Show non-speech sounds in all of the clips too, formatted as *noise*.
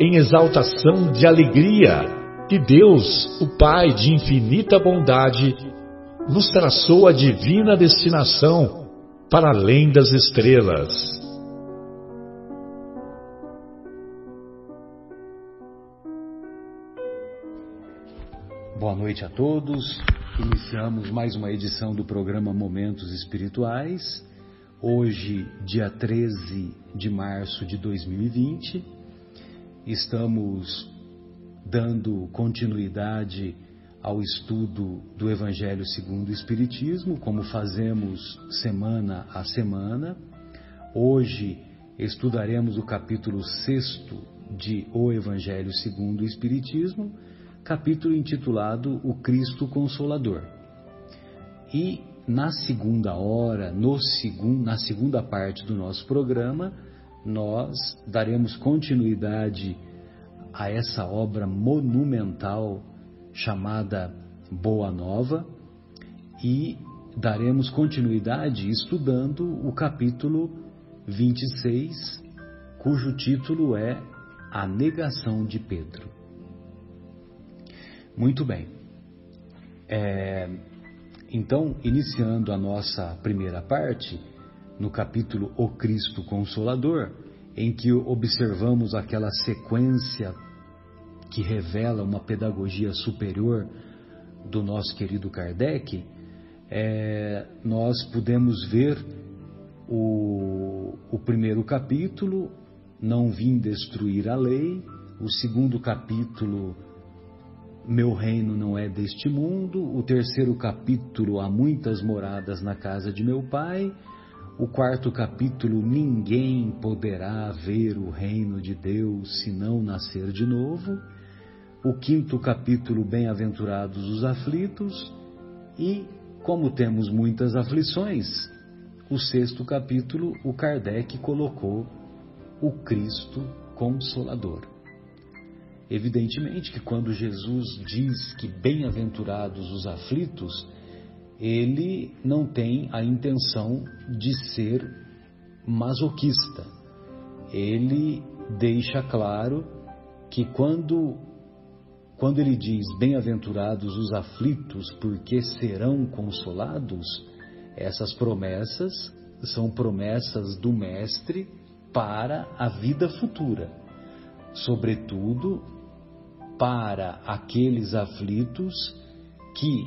em exaltação de alegria que Deus, o Pai de infinita bondade, nos traçou a divina destinação para além das estrelas. Boa noite a todos. Iniciamos mais uma edição do programa Momentos Espirituais. Hoje, dia 13 de março de 2020 estamos dando continuidade ao estudo do Evangelho segundo o Espiritismo, como fazemos semana a semana. Hoje estudaremos o capítulo 6 de O Evangelho segundo o Espiritismo, capítulo intitulado O Cristo Consolador. E na segunda hora, no segun, na segunda parte do nosso programa, nós daremos continuidade a essa obra monumental chamada Boa Nova e daremos continuidade estudando o capítulo 26, cujo título é A Negação de Pedro. Muito bem. É, então, iniciando a nossa primeira parte, no capítulo O Cristo Consolador, em que observamos aquela sequência que revela uma pedagogia superior do nosso querido Kardec, é, nós podemos ver o, o primeiro capítulo, Não Vim Destruir a Lei, o segundo capítulo, Meu Reino Não É Deste Mundo, o terceiro capítulo, Há Muitas Moradas na Casa de Meu Pai, o quarto capítulo, ninguém poderá ver o reino de Deus se não nascer de novo. O quinto capítulo, bem-aventurados os aflitos. E, como temos muitas aflições, o sexto capítulo, o Kardec colocou o Cristo Consolador. Evidentemente que quando Jesus diz que bem-aventurados os aflitos, ele não tem a intenção de ser masoquista. Ele deixa claro que quando quando ele diz bem-aventurados os aflitos, porque serão consolados, essas promessas são promessas do mestre para a vida futura, sobretudo para aqueles aflitos que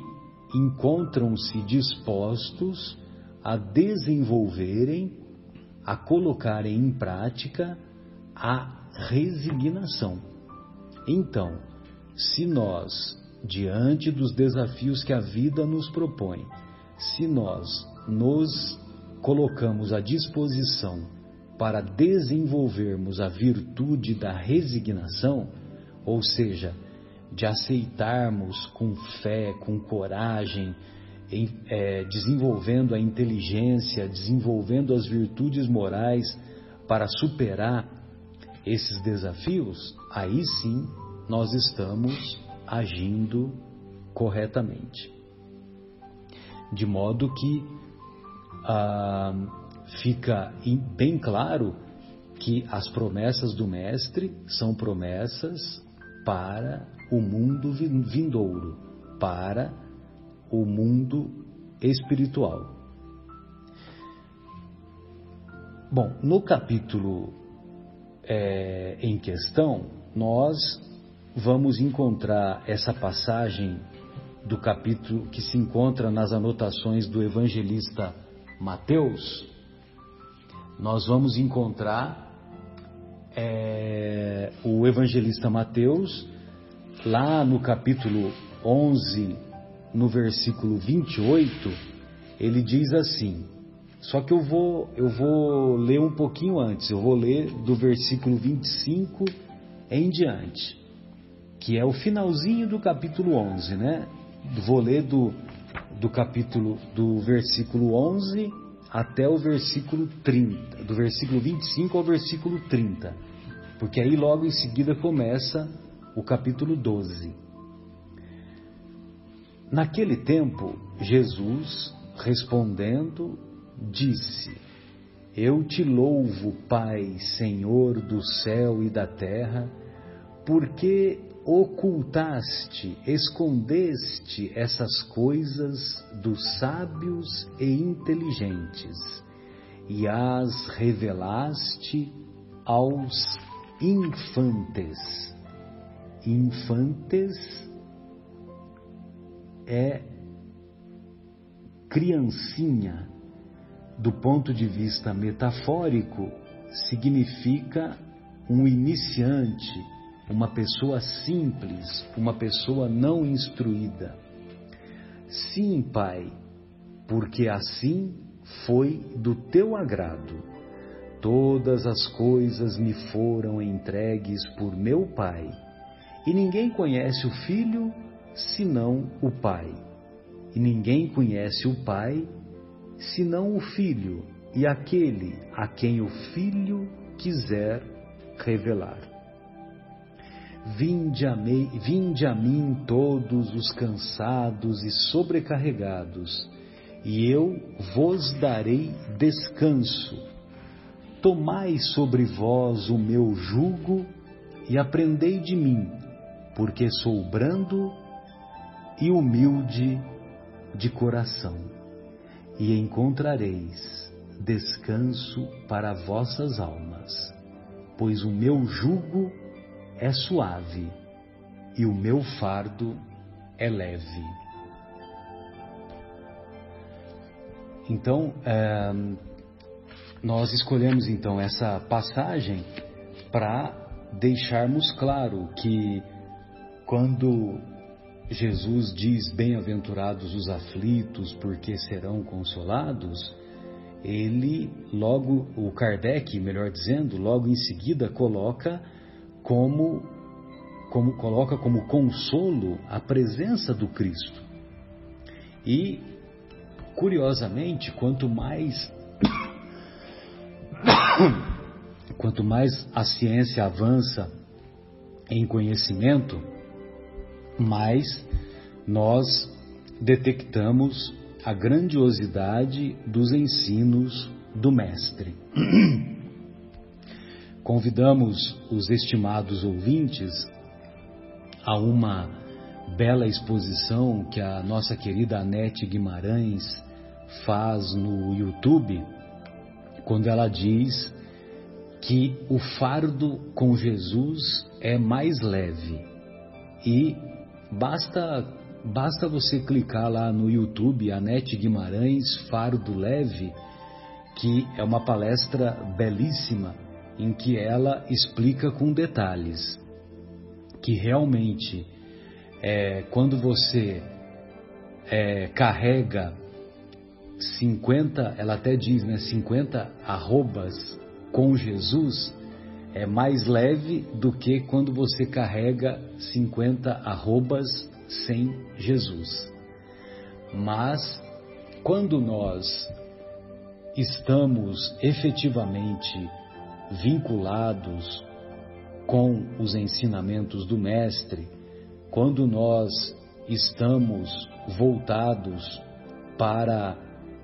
encontram-se dispostos a desenvolverem, a colocarem em prática a resignação. Então, se nós, diante dos desafios que a vida nos propõe, se nós nos colocamos à disposição para desenvolvermos a virtude da resignação, ou seja, de aceitarmos com fé, com coragem, em, é, desenvolvendo a inteligência, desenvolvendo as virtudes morais para superar esses desafios, aí sim nós estamos agindo corretamente. De modo que ah, fica bem claro que as promessas do Mestre são promessas para o mundo vindouro, para o mundo espiritual. Bom, no capítulo é, em questão, nós vamos encontrar essa passagem do capítulo que se encontra nas anotações do evangelista Mateus, nós vamos encontrar é, o evangelista Mateus lá no capítulo 11, no versículo 28, ele diz assim: só que eu vou, eu vou ler um pouquinho antes, eu vou ler do versículo 25 em diante, que é o finalzinho do capítulo 11, né? Vou ler do, do capítulo, do versículo 11 até o versículo 30, do versículo 25 ao versículo 30, porque aí logo em seguida começa o capítulo 12. Naquele tempo, Jesus, respondendo, disse: Eu te louvo, Pai, Senhor do céu e da terra, porque ocultaste, escondeste essas coisas dos sábios e inteligentes e as revelaste aos infantes. Infantes é criancinha, do ponto de vista metafórico, significa um iniciante, uma pessoa simples, uma pessoa não instruída. Sim, Pai, porque assim foi do teu agrado. Todas as coisas me foram entregues por meu Pai, e ninguém conhece o Filho senão o Pai, e ninguém conhece o Pai senão o Filho e aquele a quem o Filho quiser revelar. Vinde a, me, vinde a mim todos os cansados e sobrecarregados, e eu vos darei descanso. Tomai sobre vós o meu jugo e aprendei de mim, porque sou brando e humilde de coração e encontrareis descanso para vossas almas, pois o meu jugo é suave e o meu fardo é leve. Então, é, nós escolhemos então essa passagem para deixarmos claro que quando Jesus diz: Bem-aventurados os aflitos, porque serão consolados. Ele, logo, o Kardec, melhor dizendo, logo em seguida coloca como, como coloca como consolo a presença do Cristo. E, curiosamente, quanto mais *coughs* quanto mais a ciência avança em conhecimento, mais nós detectamos a grandiosidade dos ensinos do Mestre. *clears throat* Convidamos os estimados ouvintes a uma bela exposição que a nossa querida Anete Guimarães faz no YouTube, quando ela diz que o fardo com Jesus é mais leve e Basta, basta você clicar lá no YouTube, Anete Guimarães, Faro do Leve, que é uma palestra belíssima em que ela explica com detalhes que realmente é, quando você é, carrega 50, ela até diz, né, 50 arrobas com Jesus, é mais leve do que quando você carrega 50 arrobas sem Jesus. Mas quando nós estamos efetivamente vinculados com os ensinamentos do Mestre, quando nós estamos voltados para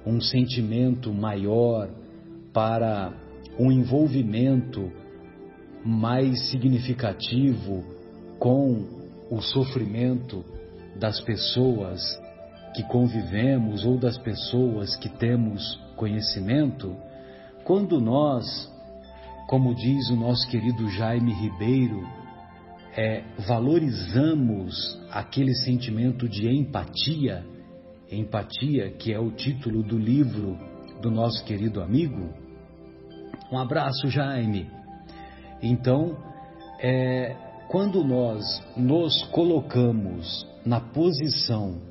um sentimento maior, para um envolvimento mais significativo com o sofrimento das pessoas que convivemos ou das pessoas que temos conhecimento, quando nós, como diz o nosso querido Jaime Ribeiro, é, valorizamos aquele sentimento de empatia, empatia que é o título do livro do nosso querido amigo. Um abraço, Jaime. Então, é, quando nós nos colocamos na posição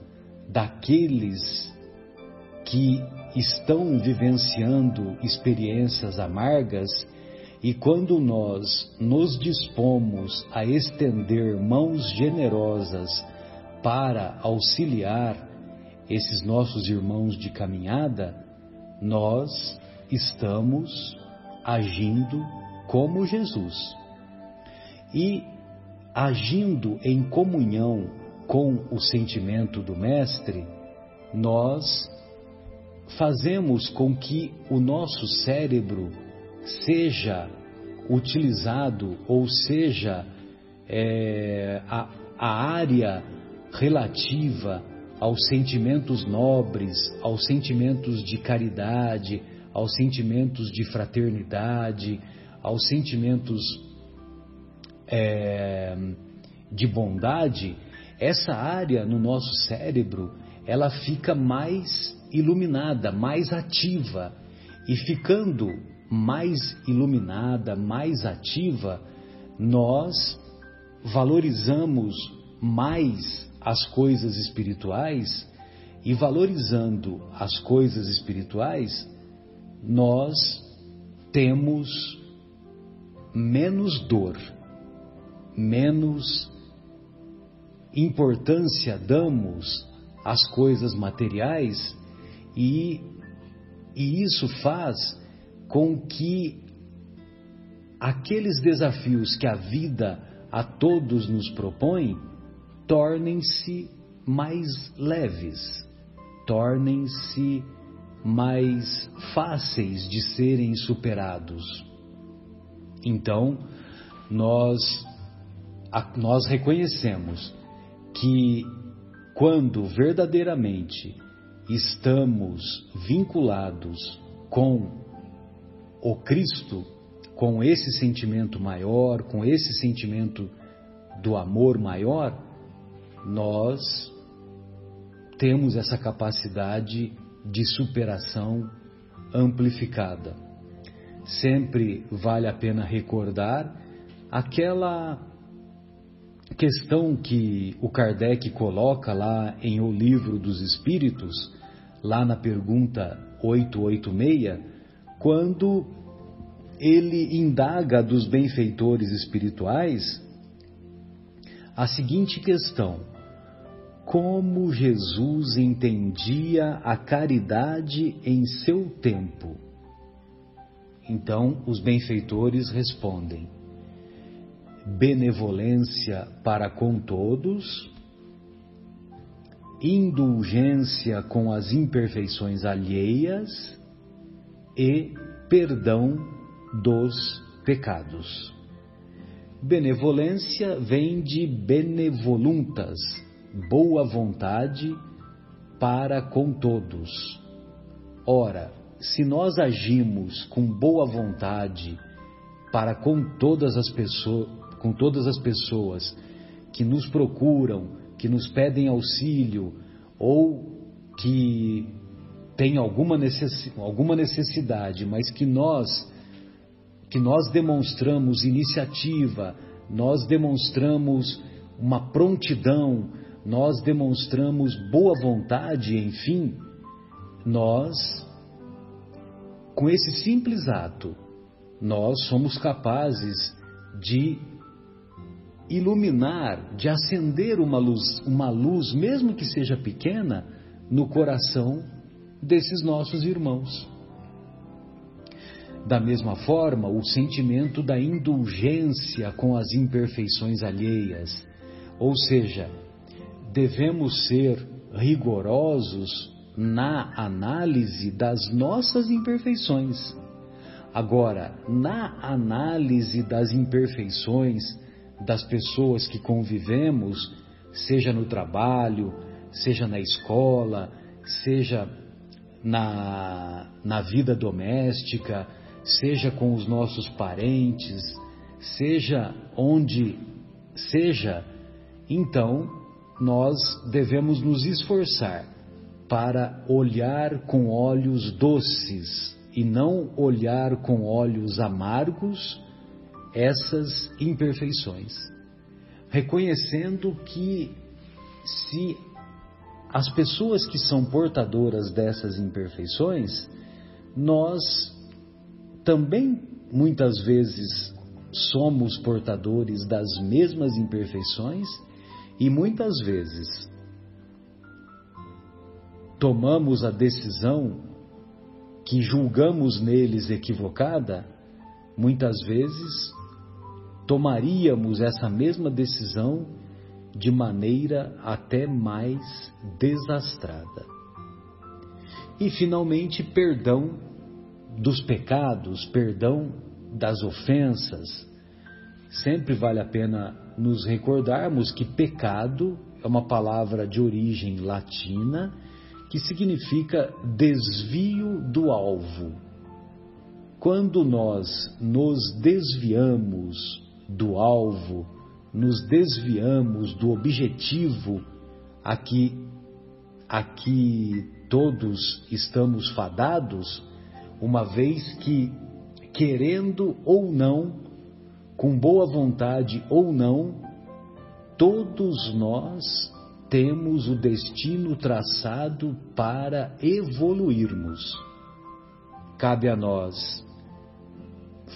daqueles que estão vivenciando experiências amargas e quando nós nos dispomos a estender mãos generosas para auxiliar esses nossos irmãos de caminhada, nós estamos agindo como Jesus. E agindo em comunhão com o sentimento do Mestre, nós fazemos com que o nosso cérebro seja utilizado ou seja é, a, a área relativa aos sentimentos nobres, aos sentimentos de caridade, aos sentimentos de fraternidade, aos sentimentos é, de bondade, essa área no nosso cérebro ela fica mais iluminada, mais ativa. E ficando mais iluminada, mais ativa, nós valorizamos mais as coisas espirituais e valorizando as coisas espirituais, nós temos menos dor, menos importância damos às coisas materiais e, e isso faz com que aqueles desafios que a vida a todos nos propõe tornem-se mais leves, tornem-se mais fáceis de serem superados. Então, nós, nós reconhecemos que quando verdadeiramente estamos vinculados com o Cristo, com esse sentimento maior, com esse sentimento do amor maior, nós temos essa capacidade de superação amplificada. Sempre vale a pena recordar aquela questão que o Kardec coloca lá em O Livro dos Espíritos, lá na pergunta 886, quando ele indaga dos benfeitores espirituais a seguinte questão: Como Jesus entendia a caridade em seu tempo? Então os benfeitores respondem: benevolência para com todos, indulgência com as imperfeições alheias e perdão dos pecados. Benevolência vem de benevoluntas, boa vontade para com todos. Ora, se nós agimos com boa vontade para com todas as pessoas, com todas as pessoas que nos procuram, que nos pedem auxílio ou que têm alguma necessidade, mas que nós que nós demonstramos iniciativa, nós demonstramos uma prontidão, nós demonstramos boa vontade, enfim, nós com esse simples ato, nós somos capazes de iluminar, de acender uma luz, uma luz, mesmo que seja pequena, no coração desses nossos irmãos. Da mesma forma, o sentimento da indulgência com as imperfeições alheias, ou seja, devemos ser rigorosos na análise das nossas imperfeições. Agora, na análise das imperfeições das pessoas que convivemos, seja no trabalho, seja na escola, seja na, na vida doméstica, seja com os nossos parentes, seja onde seja, então, nós devemos nos esforçar para olhar com olhos doces e não olhar com olhos amargos essas imperfeições, reconhecendo que se as pessoas que são portadoras dessas imperfeições, nós também muitas vezes somos portadores das mesmas imperfeições e muitas vezes tomamos a decisão que julgamos neles equivocada, muitas vezes tomaríamos essa mesma decisão de maneira até mais desastrada. E finalmente, perdão dos pecados, perdão das ofensas. Sempre vale a pena nos recordarmos que pecado é uma palavra de origem latina que significa desvio do alvo. Quando nós nos desviamos do alvo, nos desviamos do objetivo a que, a que todos estamos fadados, uma vez que, querendo ou não, com boa vontade ou não, todos nós temos o destino traçado para evoluirmos. Cabe a nós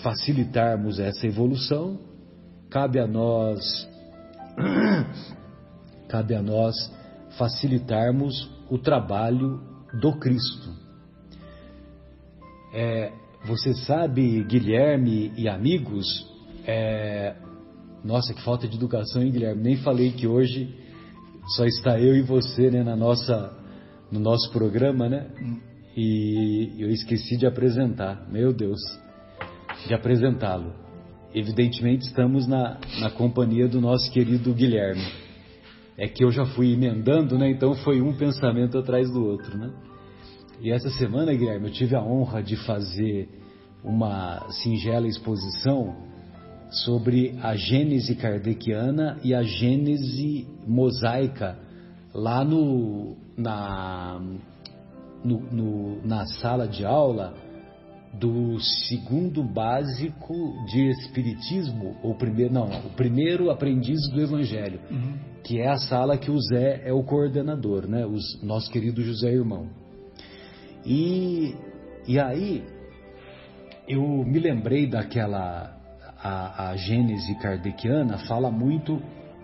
facilitarmos essa evolução, cabe a nós *coughs* cabe a nós facilitarmos o trabalho do Cristo. É, você sabe, Guilherme e amigos, é, nossa, que falta de educação, hein, Guilherme? Nem falei que hoje só está eu e você, né, na nossa, no nosso programa, né? E eu esqueci de apresentar, meu Deus, de apresentá-lo. Evidentemente estamos na, na companhia do nosso querido Guilherme. É que eu já fui emendando, né? Então foi um pensamento atrás do outro, né? E essa semana, Guilherme, eu tive a honra de fazer uma singela exposição sobre a Gênese kardeciana e a Gênese mosaica lá no, na, no, no, na sala de aula do segundo básico de Espiritismo, ou primeiro, não, o primeiro aprendiz do Evangelho, uhum. que é a sala que o Zé é o coordenador, né? O nosso querido José Irmão. E, e aí eu me lembrei daquela a, a Gênese kardeciana fala muito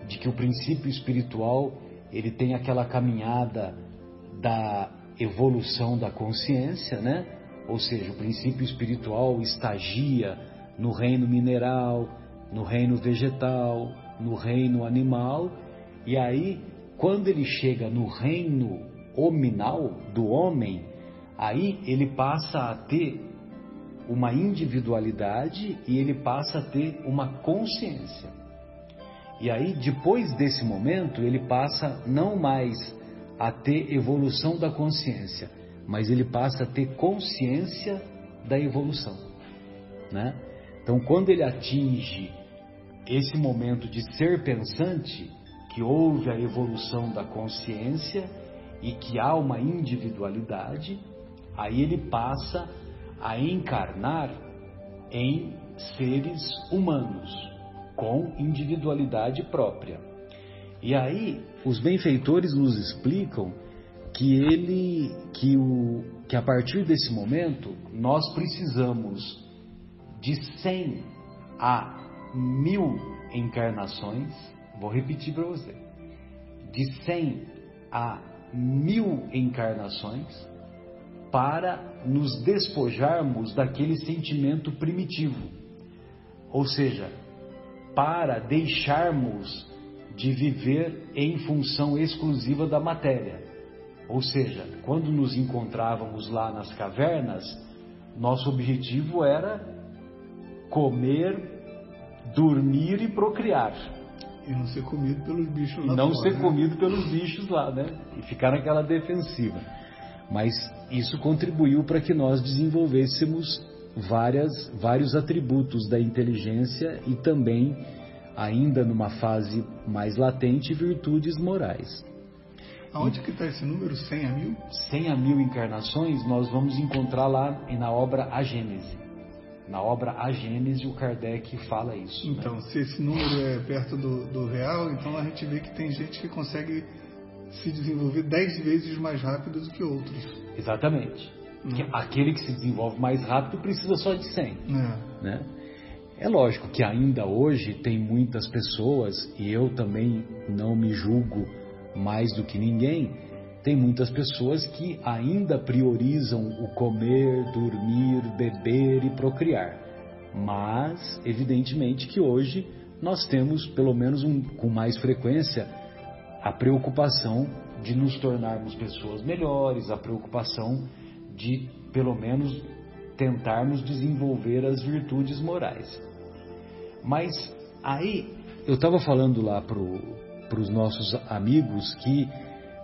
de que o princípio espiritual ele tem aquela caminhada da evolução da consciência, né? Ou seja, o princípio espiritual estagia no reino mineral, no reino vegetal, no reino animal, e aí, quando ele chega no reino hominal do homem, aí ele passa a ter uma individualidade e ele passa a ter uma consciência. E aí, depois desse momento, ele passa não mais a ter evolução da consciência, mas ele passa a ter consciência da evolução, né? Então, quando ele atinge esse momento de ser pensante, que houve a evolução da consciência e que há uma individualidade, aí ele passa a encarnar em seres humanos com individualidade própria. E aí os benfeitores nos explicam que ele que o que a partir desse momento nós precisamos de 100 a mil encarnações, vou repetir para você, de 100 a mil encarnações para nos despojarmos daquele sentimento primitivo. Ou seja, para deixarmos de viver em função exclusiva da matéria. Ou seja, quando nos encontrávamos lá nas cavernas, nosso objetivo era comer, dormir e procriar. E não ser comido pelos bichos lá. E não fora, ser né? comido pelos bichos lá, né? E ficar naquela defensiva. Mas isso contribuiu para que nós desenvolvêssemos várias, vários atributos da inteligência e também ainda numa fase mais latente, virtudes morais. Aonde que está esse número, 100 a mil? 100 a mil encarnações nós vamos encontrar lá na obra A Gênese. Na obra A Gênese, o Kardec fala isso. Né? Então, né? se esse número é perto do, do, real, então a gente vê que tem gente que consegue se desenvolver 10 vezes mais rápido do que outros. Exatamente. Né? aquele que se desenvolve mais rápido precisa só de 100. É. Né? É lógico que ainda hoje tem muitas pessoas, e eu também não me julgo mais do que ninguém, tem muitas pessoas que ainda priorizam o comer, dormir, beber e procriar. Mas, evidentemente, que hoje nós temos, pelo menos um, com mais frequência, a preocupação de nos tornarmos pessoas melhores, a preocupação de, pelo menos, tentarmos desenvolver as virtudes morais. Mas aí, eu estava falando lá para os nossos amigos que,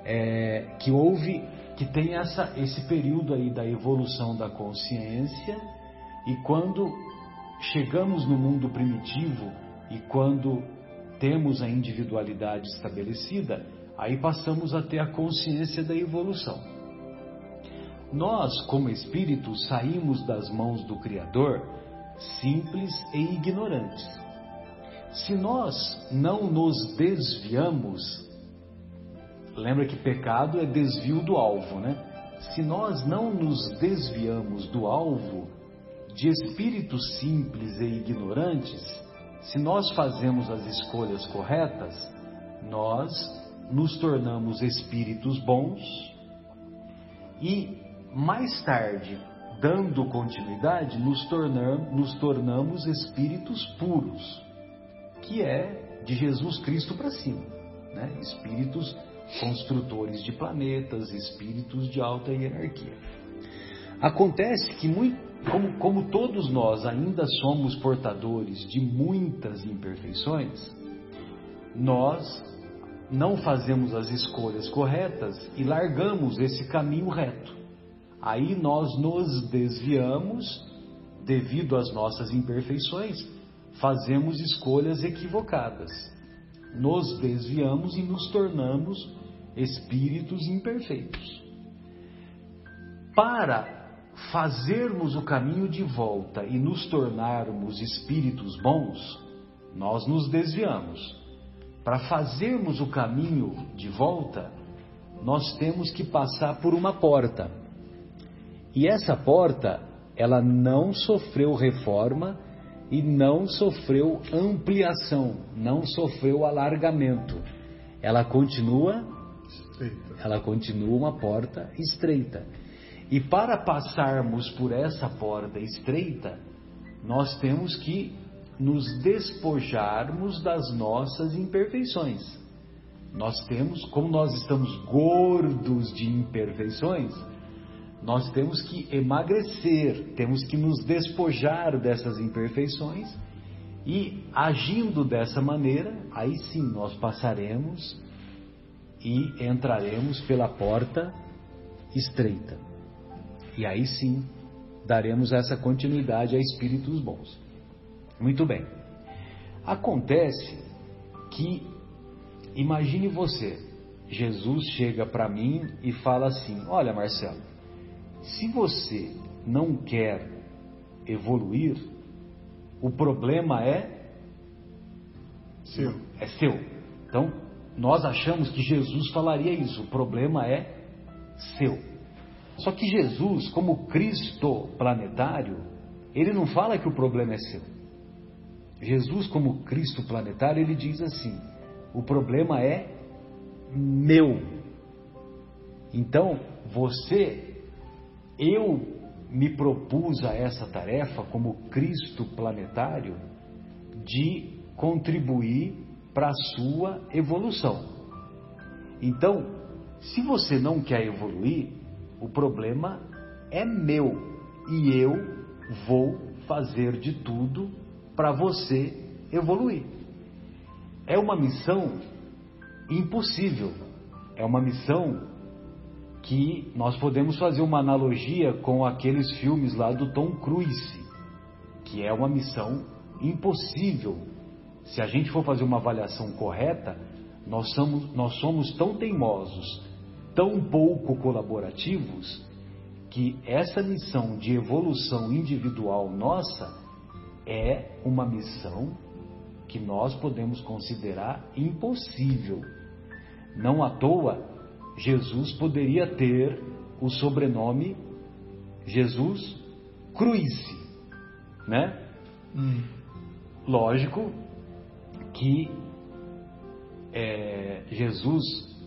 é, que houve, que tem essa, esse período aí da evolução da consciência e quando chegamos no mundo primitivo e quando temos a individualidade estabelecida, aí passamos a ter a consciência da evolução. Nós, como espíritos, saímos das mãos do Criador simples e ignorantes. Se nós não nos desviamos, lembra que pecado é desvio do alvo, né? Se nós não nos desviamos do alvo de espíritos simples e ignorantes, se nós fazemos as escolhas corretas, nós nos tornamos espíritos bons e mais tarde, dando continuidade, nos, tornamos, nos tornamos espíritos puros, que é de Jesus Cristo para cima, né? espíritos construtores de planetas, espíritos de alta hierarquia. Acontece que muito como, como todos nós ainda somos portadores de muitas imperfeições, nós não fazemos as escolhas corretas e largamos esse caminho reto. Aí nós nos desviamos devido às nossas imperfeições, fazemos escolhas equivocadas. Nos desviamos e nos tornamos espíritos imperfeitos. Para fazermos o caminho de volta e nos tornarmos espíritos bons, nós nos desviamos. Para fazermos o caminho de volta, nós temos que passar por uma porta. E essa porta, ela não sofreu reforma e não sofreu ampliação, não sofreu alargamento. Ela continua ela continua uma porta estreita. E para passarmos por essa porta estreita, nós temos que nos despojarmos das nossas imperfeições. Nós temos, como nós estamos gordos de imperfeições, nós temos que emagrecer, temos que nos despojar dessas imperfeições e agindo dessa maneira, aí sim nós passaremos e entraremos pela porta estreita. E aí sim daremos essa continuidade a espíritos bons. Muito bem. Acontece que, imagine você, Jesus chega para mim e fala assim: Olha, Marcelo, se você não quer evoluir, o problema é seu. É seu. Então, nós achamos que Jesus falaria isso. O problema é seu. Só que Jesus, como Cristo planetário, ele não fala que o problema é seu. Jesus, como Cristo planetário, ele diz assim: o problema é meu. Então, você, eu me propus a essa tarefa, como Cristo planetário, de contribuir para a sua evolução. Então, se você não quer evoluir, o problema é meu e eu vou fazer de tudo para você evoluir. É uma missão impossível. É uma missão que nós podemos fazer uma analogia com aqueles filmes lá do Tom Cruise, que é uma missão impossível se a gente for fazer uma avaliação correta, nós somos, nós somos tão teimosos, tão pouco colaborativos, que essa missão de evolução individual nossa é uma missão que nós podemos considerar impossível. Não à toa, Jesus poderia ter o sobrenome Jesus Cruise, né? Hum. Lógico que é, Jesus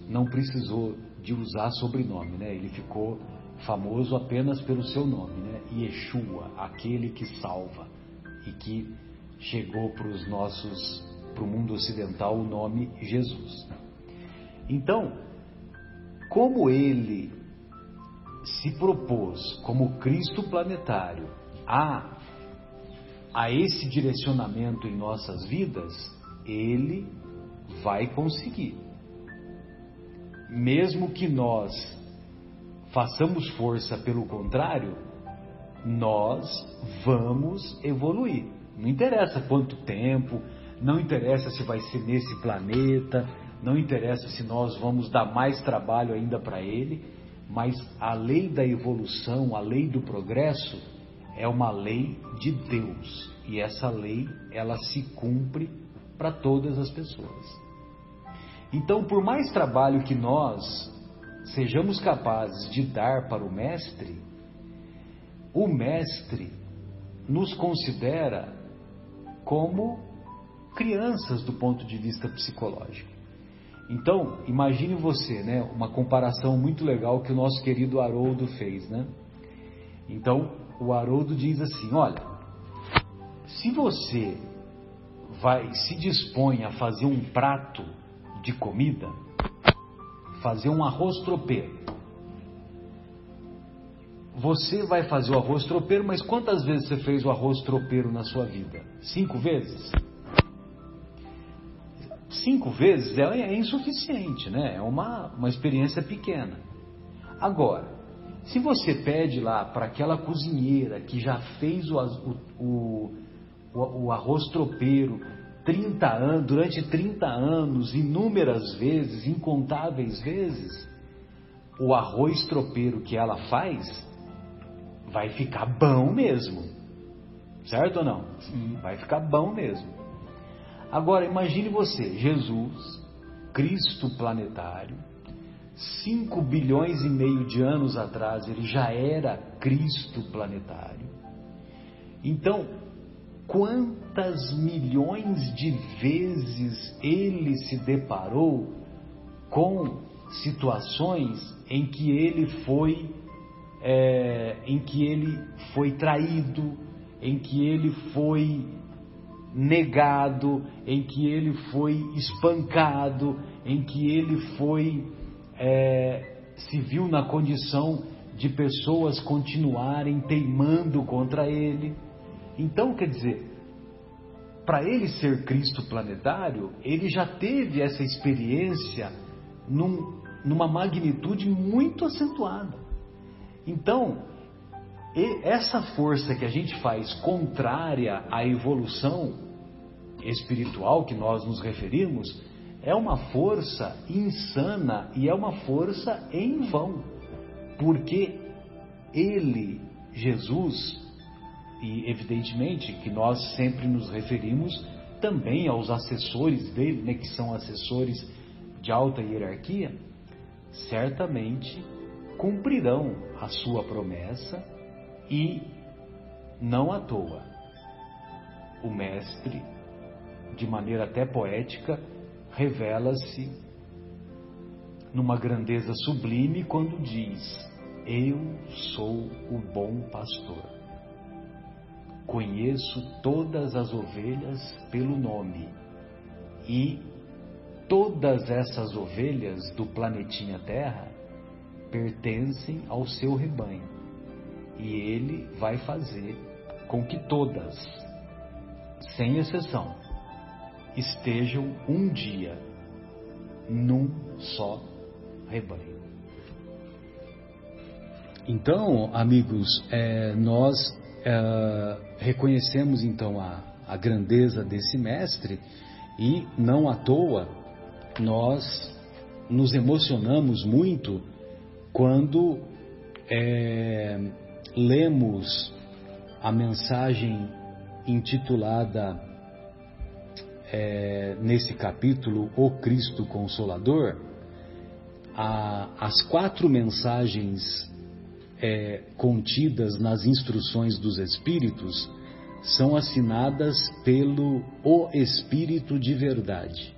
não precisou de usar sobrenome, né? Ele ficou famoso apenas pelo seu nome, né? Yeshua, aquele que salva e que chegou para os nossos, para o mundo ocidental o nome Jesus. Então, como ele se propôs como Cristo planetário a a esse direcionamento em nossas vidas, ele vai conseguir. Mesmo que nós façamos força pelo contrário, nós vamos evoluir. Não interessa quanto tempo, não interessa se vai ser nesse planeta, não interessa se nós vamos dar mais trabalho ainda para ele, mas a lei da evolução, a lei do progresso, é uma lei de Deus. E essa lei, ela se cumpre para todas as pessoas. Então, por mais trabalho que nós sejamos capazes de dar para o Mestre, o Mestre nos considera como crianças do ponto de vista psicológico. Então, imagine você, né, uma comparação muito legal que o nosso querido Haroldo fez, né? Então, o Haroldo diz assim: olha, se você vai se dispõe a fazer um prato de comida, fazer um arroz tropeiro, você vai fazer o arroz tropeiro, mas quantas vezes você fez o arroz tropeiro na sua vida? Cinco vezes? Cinco vezes é, é insuficiente, né? É uma, uma experiência pequena. Agora, se você pede lá para aquela cozinheira que já fez o, o, o, o arroz tropeiro 30 anos, durante 30 anos, inúmeras vezes, incontáveis vezes, o arroz tropeiro que ela faz vai ficar bom mesmo. Certo ou não? Sim. Vai ficar bom mesmo. Agora imagine você, Jesus, Cristo planetário, 5 bilhões e meio de anos atrás ele já era Cristo planetário. Então, quantas milhões de vezes ele se deparou com situações em que ele foi é, em que ele foi traído, em que ele foi negado, em que ele foi espancado, em que ele foi é, se viu na condição de pessoas continuarem teimando contra ele. Então, quer dizer, para ele ser Cristo planetário, ele já teve essa experiência num, numa magnitude muito acentuada. Então, essa força que a gente faz contrária à evolução espiritual que nós nos referimos, é uma força insana e é uma força em vão, porque ele, Jesus, e evidentemente que nós sempre nos referimos também aos assessores dele, né, que são assessores de alta hierarquia, certamente cumprirão a sua promessa e, não à toa, o Mestre, de maneira até poética, revela-se numa grandeza sublime quando diz: Eu sou o bom pastor. Conheço todas as ovelhas pelo nome e todas essas ovelhas do planetinha Terra pertencem ao seu rebanho. E ele vai fazer com que todas, sem exceção, estejam um dia num só rebanho. Então, amigos, é, nós é, reconhecemos então a, a grandeza desse mestre E não à toa nós nos emocionamos muito quando é, lemos a mensagem intitulada é, nesse capítulo O Cristo Consolador, a, as quatro mensagens é, contidas nas instruções dos Espíritos são assinadas pelo O Espírito de Verdade.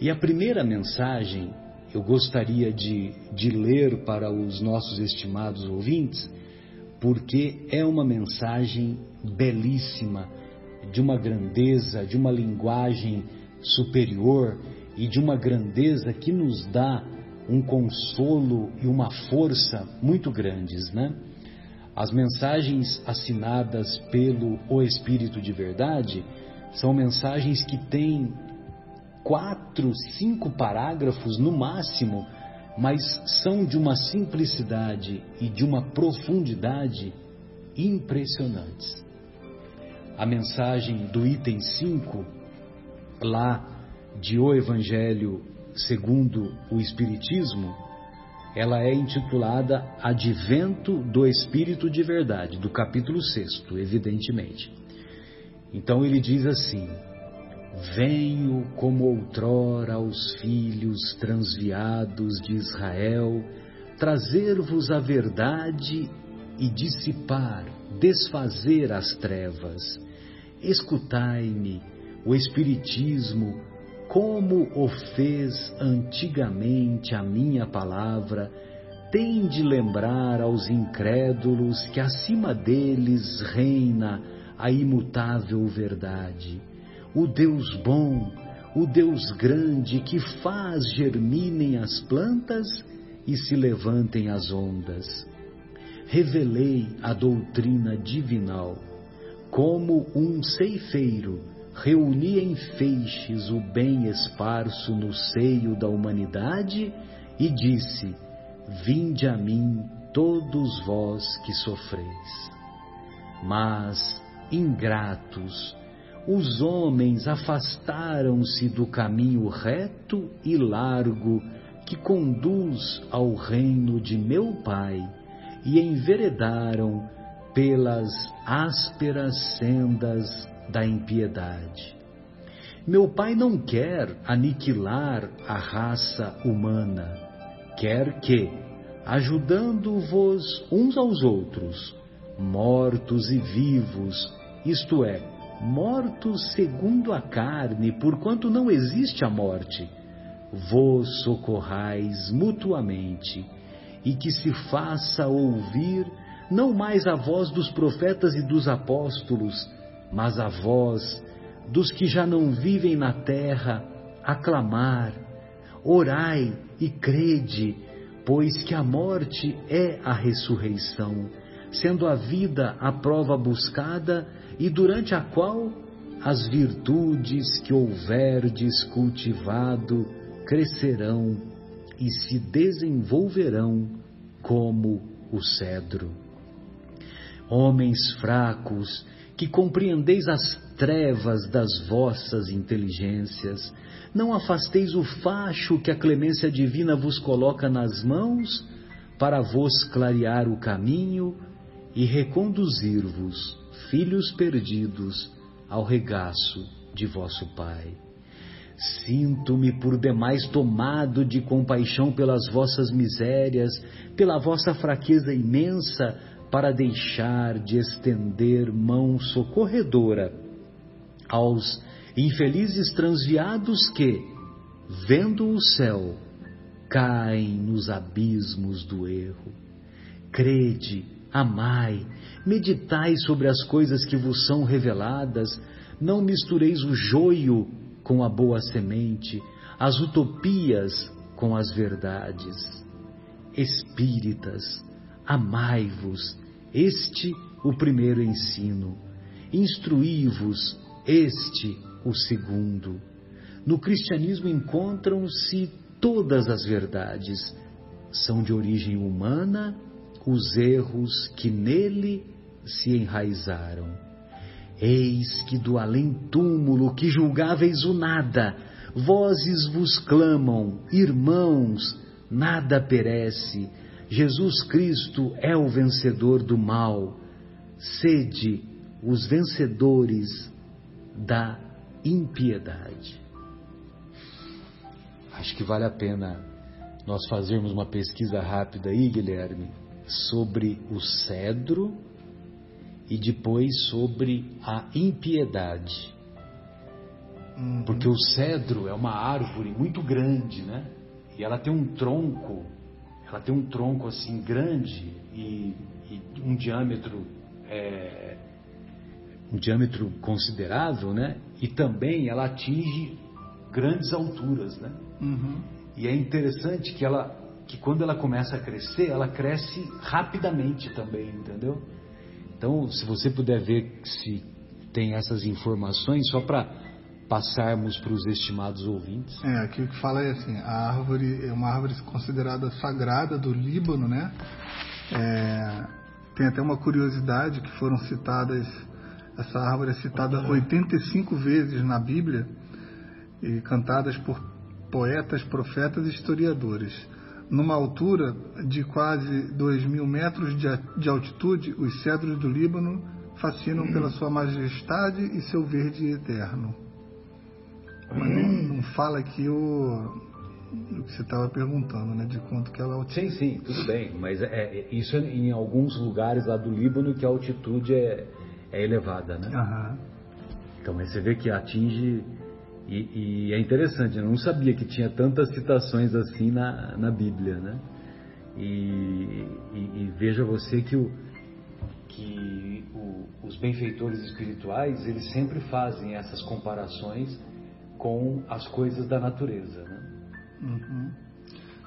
E a primeira mensagem eu gostaria de, de ler para os nossos estimados ouvintes, porque é uma mensagem belíssima, de uma grandeza, de uma linguagem superior e de uma grandeza que nos dá um consolo e uma força muito grandes, né? As mensagens assinadas pelo O Espírito de Verdade são mensagens que têm quatro, cinco parágrafos no máximo, mas são de uma simplicidade e de uma profundidade impressionantes. A mensagem do item 5, lá de O Evangelho segundo o Espiritismo, ela é intitulada Advento do Espírito de Verdade, do capítulo 6, evidentemente. Então ele diz assim: Venho como outrora aos filhos transviados de Israel, trazer-vos a verdade e dissipar, desfazer as trevas. Escutai-me, o Espiritismo, como o fez antigamente a minha palavra, tem de lembrar aos incrédulos que acima deles reina a imutável verdade o Deus bom, o Deus grande que faz germinem as plantas e se levantem as ondas. Revelei a doutrina divinal, como um ceifeiro reunia em feixes o bem esparso no seio da humanidade e disse: Vinde a mim todos vós que sofreis. Mas, ingratos, os homens afastaram-se do caminho reto e largo que conduz ao reino de meu Pai e enveredaram pelas ásperas sendas da impiedade. Meu Pai não quer aniquilar a raça humana, quer que, ajudando-vos uns aos outros, mortos e vivos, isto é, mortos segundo a carne, porquanto não existe a morte, vos socorrais mutuamente, e que se faça ouvir não mais a voz dos profetas e dos apóstolos, mas a voz dos que já não vivem na terra, aclamar, orai e crede, pois que a morte é a ressurreição, sendo a vida a prova buscada e durante a qual as virtudes que houverdes cultivado crescerão e se desenvolverão como o cedro. Homens fracos, que compreendeis as trevas das vossas inteligências, não afasteis o facho que a clemência divina vos coloca nas mãos para vos clarear o caminho e reconduzir-vos filhos perdidos ao regaço de vosso Pai. Sinto-me por demais tomado de compaixão pelas vossas misérias, pela vossa fraqueza imensa, para deixar de estender mão socorredora aos infelizes transviados que, vendo o céu, caem nos abismos do erro. Crede, amai, meditai sobre as coisas que vos são reveladas, não mistureis o joio com a boa semente, as utopias com as verdades. Espíritas, amai-vos, este o primeiro ensino. Instruí-vos, este o segundo. No cristianismo encontram-se todas as verdades. São de origem humana os erros que nele se enraizaram. Eis que do além-túmulo que julgáveis o nada, vozes vos clamam, irmãos, nada perece, Jesus Cristo é o vencedor do mal, sede os vencedores da impiedade. Acho que vale a pena nós fazermos uma pesquisa rápida aí, Guilherme, sobre o cedro e depois sobre a impiedade. Uhum. Porque o cedro é uma árvore muito grande, né? E ela tem um tronco, ela tem um tronco assim grande e, e um diâmetro é, um diâmetro considerável, né? E também ela atinge grandes alturas, né? Uhum. E é interessante que ela, que quando ela começa a crescer, ela cresce rapidamente também, entendeu? Então, se você puder ver se tem essas informações, só para passarmos para os estimados ouvintes. É, aqui o que fala é assim, a árvore é uma árvore considerada sagrada do Líbano, né? É, tem até uma curiosidade que foram citadas, essa árvore é citada 85 vezes na Bíblia e cantadas por poetas, profetas e historiadores. Numa altura de quase 2 mil metros de altitude, os cedros do Líbano fascinam pela sua majestade e seu verde eterno. Mas não, fala aqui o, o que você estava perguntando, né? De quanto que ela altitude. Sim, sim, tudo bem. Mas é, é, isso é em alguns lugares lá do Líbano que a altitude é, é elevada, né? Então você vê que atinge e, e, é interessante, eu não sabia que tinha tantas citações assim na, na Bíblia, né? E, e, e veja você que, o, que o, os benfeitores espirituais, eles sempre fazem essas comparações com as coisas da natureza, né? Uhum.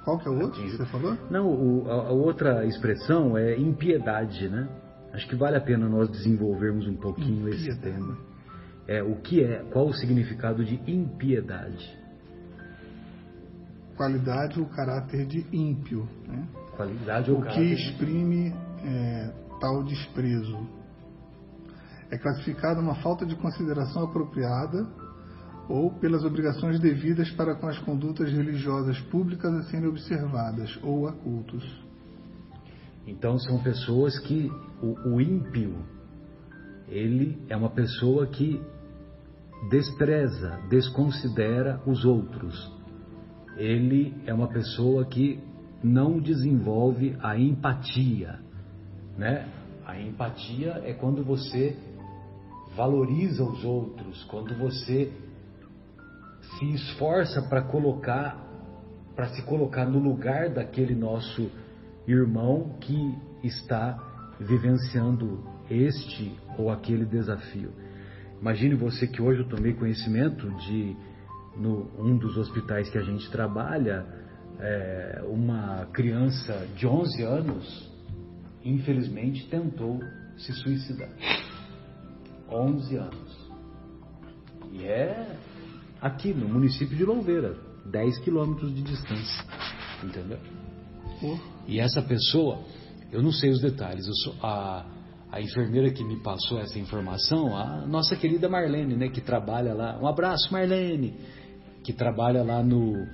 Qual que é o outro que você falou? Não, o, a, a, outra expressão é impiedade, né? Acho que vale a pena nós desenvolvermos um pouquinho impiedade. esse tema é, o que é, qual o significado de impiedade? Qualidade ou caráter de ímpio. Né? Qualidade ou o caráter. que exprime é, tal desprezo. É classificado uma falta de consideração apropriada ou pelas obrigações devidas para com as condutas religiosas públicas a serem observadas ou a cultos. Então são pessoas que o, o ímpio ele é uma pessoa que despreza, desconsidera os outros. Ele é uma pessoa que não desenvolve a empatia, né? A empatia é quando você valoriza os outros, quando você se esforça para colocar, para se colocar no lugar daquele nosso irmão que está vivenciando este ou aquele desafio. Imagine você que hoje eu tomei conhecimento de, no um dos hospitais que a gente trabalha, é, uma criança de 11 anos, infelizmente, tentou se suicidar. 11 anos. E é aqui no município de Louveira, 10 quilômetros de distância. Entendeu? E essa pessoa, eu não sei os detalhes, sou a a enfermeira que me passou essa informação, a nossa querida Marlene, né, que trabalha lá. Um abraço, Marlene, que trabalha lá no.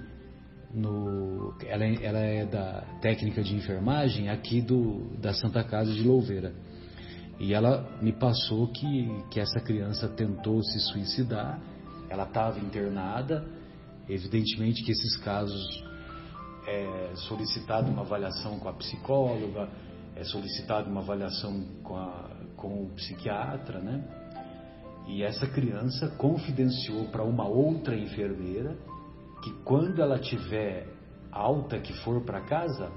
no ela, é, ela é da técnica de enfermagem aqui do, da Santa Casa de Louveira. E ela me passou que, que essa criança tentou se suicidar, ela estava internada, evidentemente que esses casos é solicitado uma avaliação com a psicóloga, é solicitada uma avaliação com, a, com o psiquiatra, né? E essa criança confidenciou para uma outra enfermeira que quando ela tiver alta que for para casa,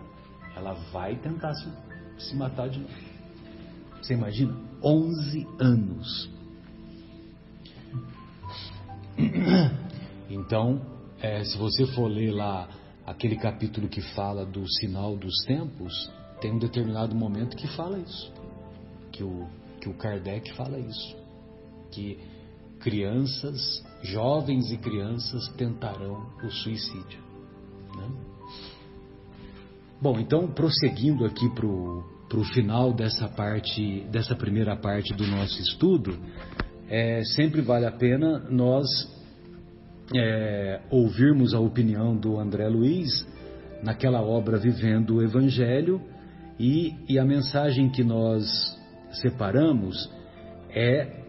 ela vai tentar se, se matar de novo. Você imagina? 11 anos. *coughs* Então, é, se você for ler lá aquele capítulo que fala do sinal dos tempos, tem um determinado momento que fala isso, que o, que o Kardec fala isso, que crianças, jovens e crianças tentarão o suicídio. Né? Bom, então prosseguindo aqui para o final dessa parte, dessa primeira parte do nosso estudo, é, sempre vale a pena nós é, ouvirmos a opinião do André Luiz naquela obra Vivendo o Evangelho e, e a mensagem que nós separamos é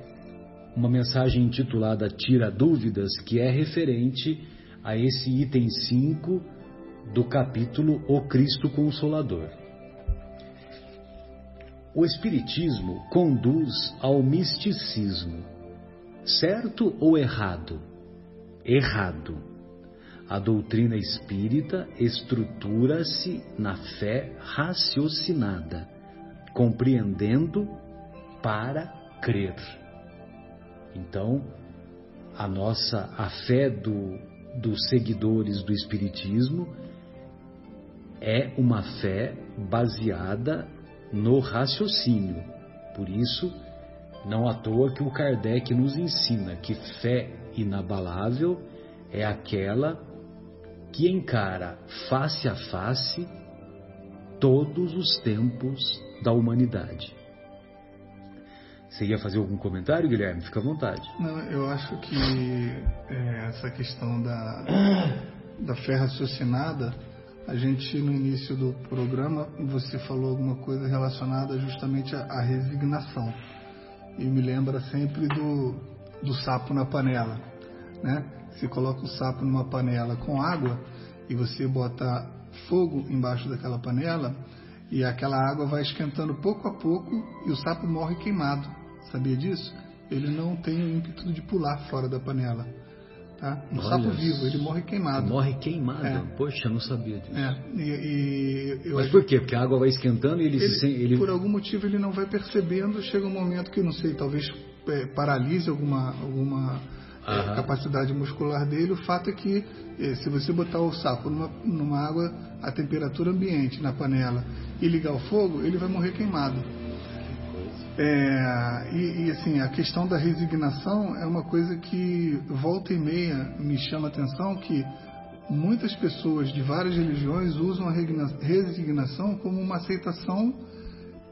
uma mensagem intitulada Tira Dúvidas, que é referente a esse item 5 do capítulo O Cristo Consolador. O Espiritismo conduz ao misticismo. Certo ou errado? Errado. A doutrina espírita estrutura-se na fé raciocinada, compreendendo para crer. Então, a nossa a fé do, dos seguidores do espiritismo é uma fé baseada no raciocínio. Por isso, não à toa que o Kardec nos ensina que fé inabalável é aquela que encara face a face todos os tempos da humanidade. Você ia fazer algum comentário, Guilherme? Fica à vontade. Não, eu acho que é, essa questão da, *clears throat* da fé raciocinada, a gente no início do programa, você falou alguma coisa relacionada justamente à, resignação. E me lembra sempre do, do sapo na panela. Né? Você coloca o sapo numa panela com água e você bota fogo embaixo daquela panela e aquela água vai esquentando pouco a pouco e o sapo morre queimado. Sabia disso? Ele não tem o ímpeto de pular fora da panela. Tá? Um Olha, sapo vivo, ele morre queimado. Morre queimado? É. Poxa, não sabia disso. É. E, e Mas por quê? Porque a água vai esquentando e ele, ele, se, ele... Por algum motivo ele não vai percebendo, chega um momento que, não sei, talvez é, paralise alguma, alguma é, capacidade muscular dele. O fato é que é, se você botar o sapo numa, numa água a temperatura ambiente na panela e ligar o fogo, ele vai morrer queimado. É, e, e, assim, a questão da resignação é uma coisa que volta e meia me chama a atenção que muitas pessoas de várias religiões usam a resignação como uma aceitação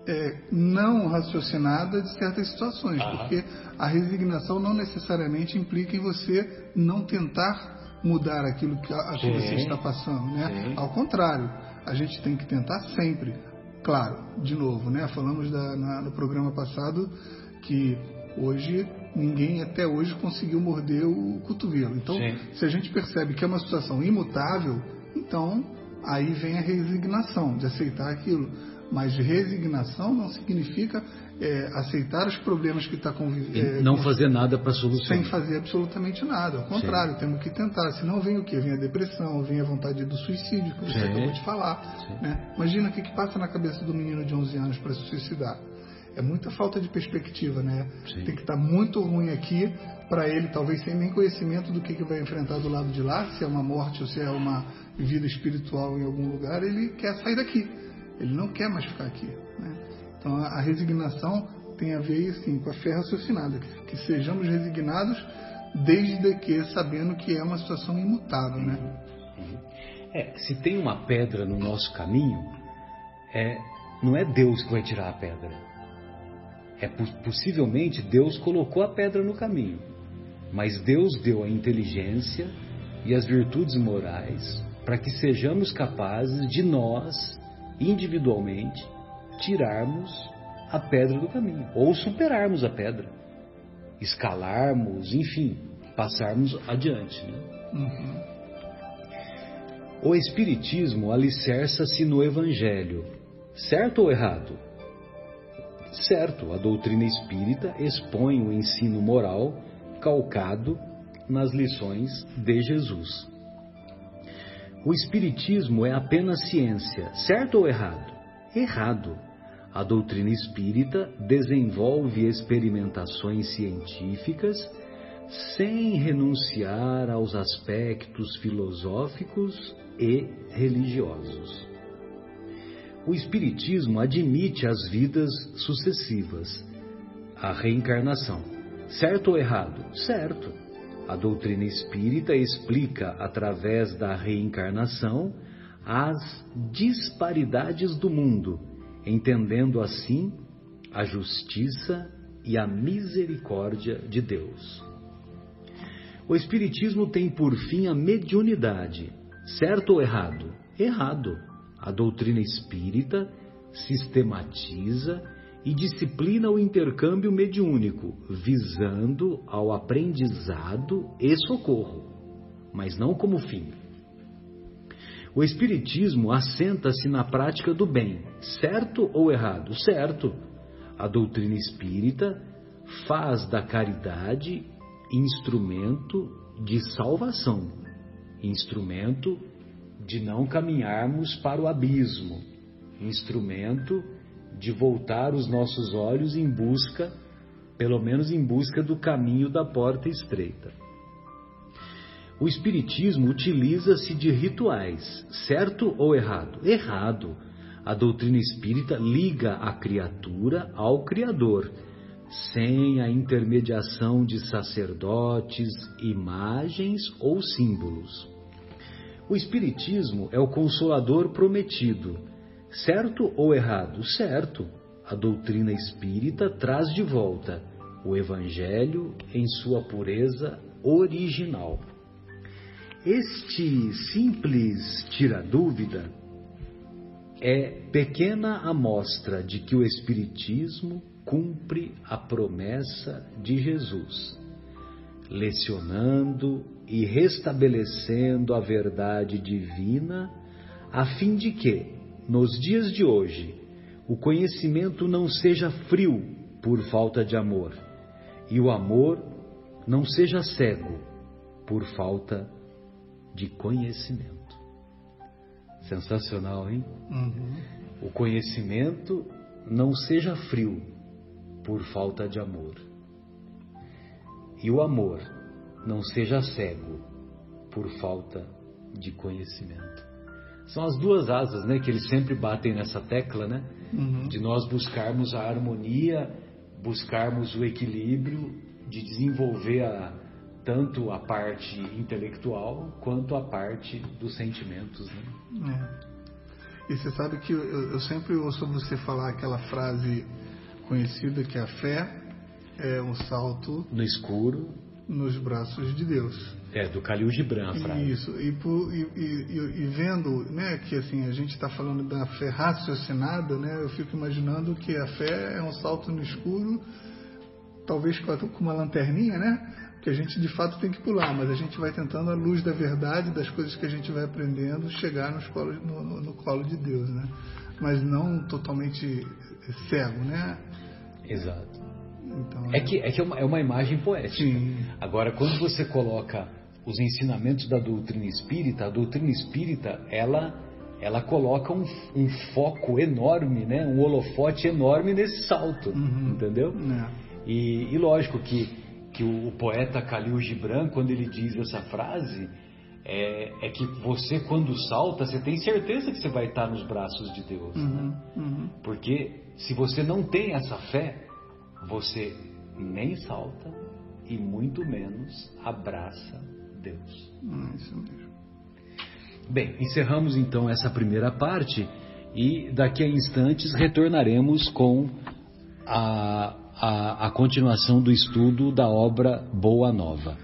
é, não raciocinada de certas situações, porque a resignação não necessariamente implica em você não tentar mudar aquilo que, a, que você está passando, né? Ao contrário, a gente tem que tentar sempre. Claro, de novo, né? Falamos da, na, no programa passado que hoje ninguém até hoje conseguiu morder o cotovelo. Então, Sim. se a gente percebe que é uma situação imutável, então aí vem a resignação de aceitar aquilo. Mas resignação não significa é, aceitar os problemas que está convivendo. É, não fazer nada para solucionar. Sem fazer absolutamente nada. Ao contrário, Sim. temos que tentar. Senão vem o quê? Vem a depressão, vem a vontade do suicídio, que você Sim. acabou de falar. Né? Imagina o que, que passa na cabeça do menino de 11 anos para se suicidar. É muita falta de perspectiva, né? Sim. Tem que estar tá muito ruim aqui para ele, talvez sem nem conhecimento do que, que vai enfrentar do lado de lá, se é uma morte ou se é uma vida espiritual em algum lugar, ele quer sair daqui. Ele não quer mais ficar aqui. Então a resignação tem a ver assim, com a fé raciocinada, que, sejamos resignados desde que sabendo que é uma situação imutável, né? É, se tem uma pedra no nosso caminho, é, não é Deus que vai tirar a pedra. É possivelmente Deus colocou a pedra no caminho, mas Deus deu a inteligência e as virtudes morais para que sejamos capazes de nós, individualmente, tirarmos a pedra do caminho, ou superarmos a pedra, escalarmos, enfim, passarmos adiante. Né? Uhum. O Espiritismo alicerça-se no Evangelho, certo ou errado? Certo, a doutrina espírita expõe o ensino moral calcado nas lições de Jesus. O Espiritismo é apenas ciência, certo ou errado? Errado. A doutrina espírita desenvolve experimentações científicas sem renunciar aos aspectos filosóficos e religiosos. O Espiritismo admite as vidas sucessivas, a reencarnação. Certo ou errado? Certo. A doutrina espírita explica, através da reencarnação, as disparidades do mundo entendendo assim a justiça e a misericórdia de Deus. O Espiritismo tem por fim a mediunidade. Certo ou errado? Errado. A doutrina espírita sistematiza e disciplina o intercâmbio mediúnico, visando ao aprendizado e socorro, mas não como fim. O Espiritismo assenta-se na prática do bem, certo ou errado? Certo. A doutrina espírita faz da caridade instrumento de salvação, instrumento de não caminharmos para o abismo, instrumento de voltar os nossos olhos em busca, pelo menos em busca do caminho da porta estreita. O Espiritismo utiliza-se de rituais, certo ou errado? Errado. A doutrina espírita liga a criatura ao Criador, sem a intermediação de sacerdotes, imagens ou símbolos. O Espiritismo é o consolador prometido, Certo ou errado? Certo. A doutrina espírita traz de volta o Evangelho em sua pureza original. Este simples tira-dúvida é pequena amostra de que o Espiritismo cumpre a promessa de Jesus, lecionando e restabelecendo a verdade divina, a fim de que, nos dias de hoje, o conhecimento não seja frio por falta de amor, e o amor não seja cego por falta de conhecimento. Sensacional, hein? Uhum. O conhecimento não seja frio por falta de amor, e o amor não seja cego por falta de conhecimento. São as duas asas, né, que eles sempre batem nessa tecla, né? Uhum. De nós buscarmos a harmonia, buscarmos o equilíbrio, de desenvolver a, tanto a parte intelectual quanto a parte dos sentimentos, né? É. E você sabe que eu, eu sempre ouço você falar aquela frase conhecida que a fé é um salto no escuro nos braços de Deus. É, do Khalil Gibran, a frase. Isso, e, por, e, e, e, vendo né, que assim, a gente está falando da fé raciocinada, né, eu fico imaginando que a fé é um salto no escuro, talvez com uma lanterninha, né? Que a gente de fato tem que pular, mas a gente vai tentando, à luz da verdade, das coisas que a gente vai aprendendo, chegar no, colo, no, no, no colo de Deus, né? Mas não totalmente cego, né? Exato. Então, é, que, é que é uma, é uma imagem poética. Sim. Agora, quando você coloca os ensinamentos da doutrina espírita, a doutrina espírita, ela ela coloca um, um foco enorme, né, um holofote enorme nesse salto, uhum. entendeu? É. E, e, lógico que, que o, o, poeta Khalil Gibran, quando ele diz essa frase, é, é, que você, quando salta, você tem certeza que você vai estar nos braços de Deus. Uhum. Né? Uhum. Porque se você não tem essa fé, você nem salta e muito menos abraça Deus. Hum, isso mesmo. Bem, encerramos então essa primeira parte e daqui a instantes retornaremos com a, a, a continuação do estudo da obra Boa Nova.